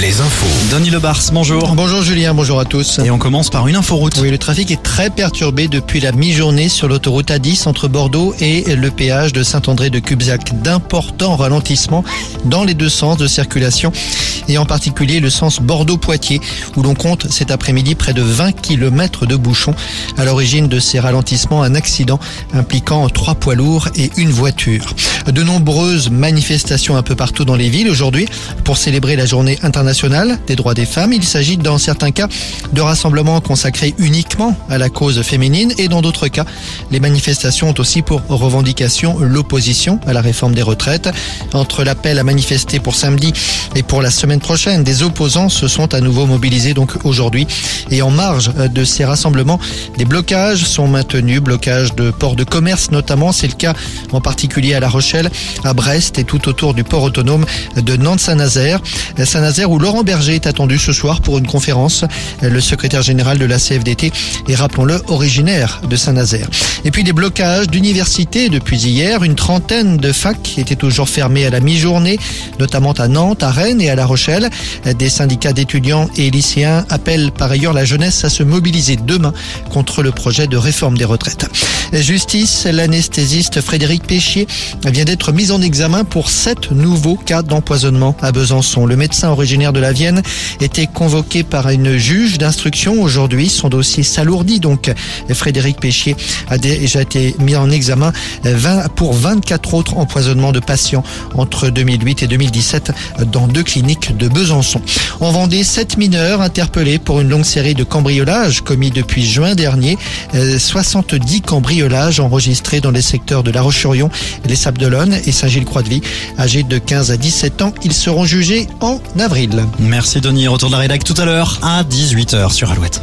les infos. Denis Lebars, bonjour. Bonjour Julien, bonjour à tous. Et on commence par une inforoute. Oui, le trafic est très perturbé depuis la mi-journée sur l'autoroute A10 entre Bordeaux et le péage de Saint-André de Cubzac. D'importants ralentissements dans les deux sens de circulation et en particulier le sens Bordeaux-Poitiers où l'on compte cet après-midi près de 20 km de bouchons. À l'origine de ces ralentissements, un accident impliquant trois poids lourds et une voiture. De nombreuses manifestations un peu partout dans les villes aujourd'hui pour célébrer la journée internationale des droits des femmes. Il s'agit dans certains cas de rassemblements consacrés uniquement à la cause féminine et dans d'autres cas, les manifestations ont aussi pour revendication l'opposition à la réforme des retraites. Entre l'appel à manifester pour samedi et pour la semaine prochaine, des opposants se sont à nouveau mobilisés donc aujourd'hui et en marge de ces rassemblements, des blocages sont maintenus, blocages de ports de commerce notamment, c'est le cas en particulier à La Rochelle, à Brest et tout autour du port autonome de Nantes-Saint-Nazaire. Saint-Nazaire où Laurent Berger est attendu ce soir pour une conférence. Le secrétaire général de la CFDT est, rappelons-le, originaire de Saint-Nazaire. Et puis des blocages d'universités depuis hier. Une trentaine de facs étaient toujours fermées à la mi-journée, notamment à Nantes, à Rennes et à La Rochelle. Des syndicats d'étudiants et lycéens appellent par ailleurs la jeunesse à se mobiliser demain contre le projet de réforme des retraites. Justice, l'anesthésiste Frédéric Péchier vient d'être mis en examen pour sept nouveaux cas d'empoisonnement à Besançon. Le médecin originaire de la Vienne était convoqué par une juge d'instruction aujourd'hui. Son dossier s'alourdit donc. Frédéric Péchier a déjà été mis en examen pour 24 autres empoisonnements de patients entre 2008 et 2017 dans deux cliniques de Besançon. En Vendée, sept mineurs interpellés pour une longue série de cambriolages commis depuis juin dernier. 70 cambriolages enregistrés dans les secteurs de La Roche-sur-Yon, les Sables-d'Olonne et Saint-Gilles-Croix-de-Vie. Âgés de 15 à 17 ans, ils seront jugés en Merci Denis. Retour de la rédac tout à l'heure à 18h sur Alouette.